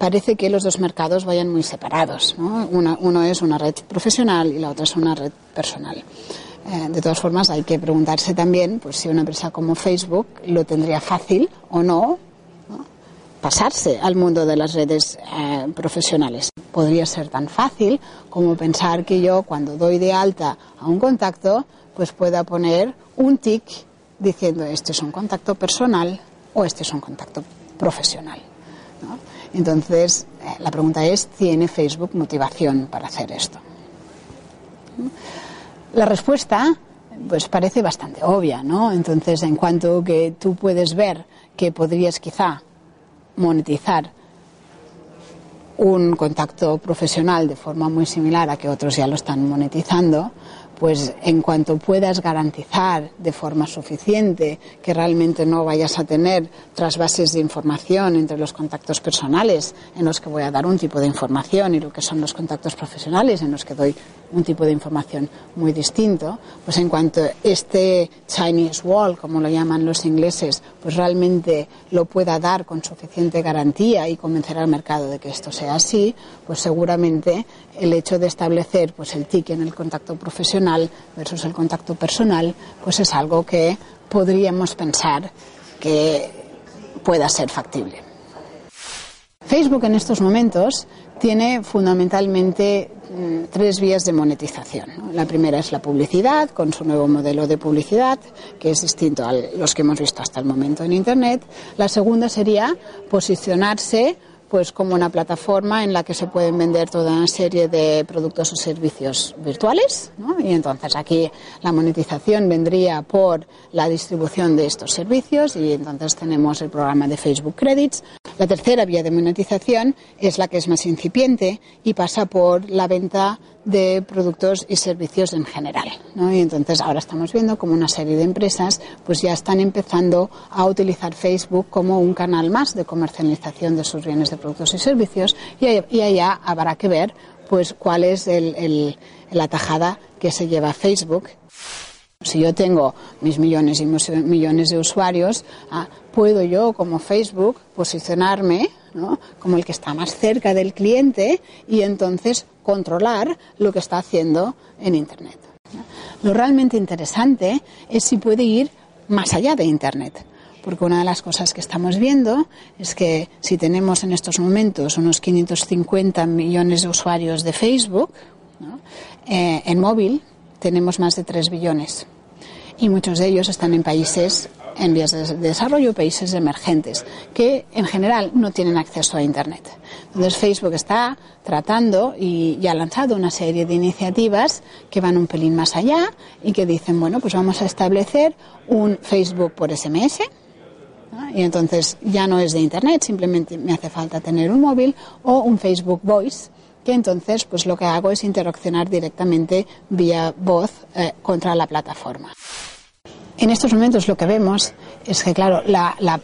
Parece que los dos mercados vayan muy separados. ¿no? Una, uno es una red profesional y la otra es una red personal. Eh, de todas formas, hay que preguntarse también pues, si una empresa como Facebook lo tendría fácil o no, ¿no? pasarse al mundo de las redes eh, profesionales. Podría ser tan fácil como pensar que yo, cuando doy de alta a un contacto, pues pueda poner un tic diciendo este es un contacto personal o este es un contacto profesional. ¿no? Entonces, eh, la pregunta es, ¿tiene Facebook motivación para hacer esto? La respuesta, pues parece bastante obvia, ¿no? Entonces, en cuanto que tú puedes ver que podrías quizá monetizar un contacto profesional de forma muy similar a que otros ya lo están monetizando, pues en cuanto puedas garantizar de forma suficiente que realmente no vayas a tener trasvases de información entre los contactos personales en los que voy a dar un tipo de información y lo que son los contactos profesionales en los que doy un tipo de información muy distinto, pues en cuanto este Chinese Wall, como lo llaman los ingleses, pues realmente lo pueda dar con suficiente garantía y convencer al mercado de que esto sea así, pues seguramente el hecho de establecer pues el TIC en el contacto profesional versus el contacto personal, pues es algo que podríamos pensar que pueda ser factible. Facebook en estos momentos tiene fundamentalmente mm, tres vías de monetización. La primera es la publicidad, con su nuevo modelo de publicidad, que es distinto a los que hemos visto hasta el momento en Internet. La segunda sería posicionarse pues como una plataforma en la que se pueden vender toda una serie de productos o servicios virtuales ¿no? y entonces aquí la monetización vendría por la distribución de estos servicios y entonces tenemos el programa de Facebook Credits. La tercera vía de monetización es la que es más incipiente y pasa por la venta de productos y servicios en general. ¿no? Y entonces ahora estamos viendo como una serie de empresas pues ya están empezando a utilizar Facebook como un canal más de comercialización de sus bienes de productos y servicios y, allá habrá que ver pues cuál es el, el, la tajada que se lleva Facebook. Si yo tengo mis millones y millones de usuarios, ah, puedo yo como Facebook posicionarme como el que está más cerca del cliente y entonces controlar lo que está haciendo en Internet. Lo realmente interesante es si puede ir más allá de Internet. Porque una de las cosas que estamos viendo es que si tenemos en estos momentos unos 550 millones de usuarios de Facebook, eh, en móvil tenemos más de 3 billones. Y muchos de ellos están en países en vías de desarrollo, países emergentes, que en general no tienen acceso a Internet. Entonces Facebook está tratando y, y, ha lanzado una serie de iniciativas que van un pelín más allá y que dicen, bueno, pues vamos a establecer un Facebook por SMS. Y entonces ya no es de Internet, simplemente me hace falta tener un móvil o un Facebook Voice entonces pues lo que hago es interaccionar directamente vía voz eh, contra la plataforma. En estos momentos lo que vemos es que, claro, la, la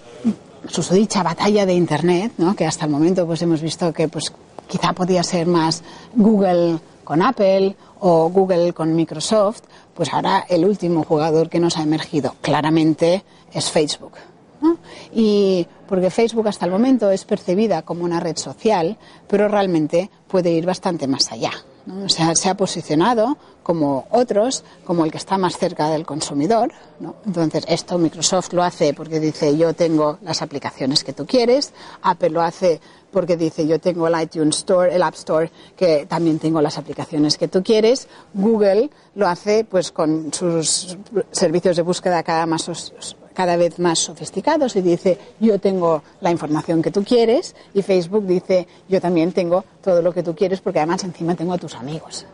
susodicha batalla de Internet, ¿no? que hasta el momento pues hemos visto que pues quizá podía ser más Google con Apple o Google con Microsoft, pues ahora el último jugador que nos ha emergido claramente es Facebook. Y porque Facebook hasta el momento es percibida como una red social, pero realmente puede ir bastante más allá. O sea, se ha posicionado como otros, como el que está más cerca del consumidor. Entonces, esto Microsoft lo hace porque dice yo tengo las aplicaciones que tú quieres, Apple lo hace porque dice yo tengo el iTunes Store, el App Store, que también tengo las aplicaciones que tú quieres. Google lo hace pues con sus servicios de búsqueda cada, más, cada vez más sofisticados y dice yo tengo la información que tú quieres y Facebook dice yo también tengo todo lo que tú quieres porque además encima tengo a tus amigos.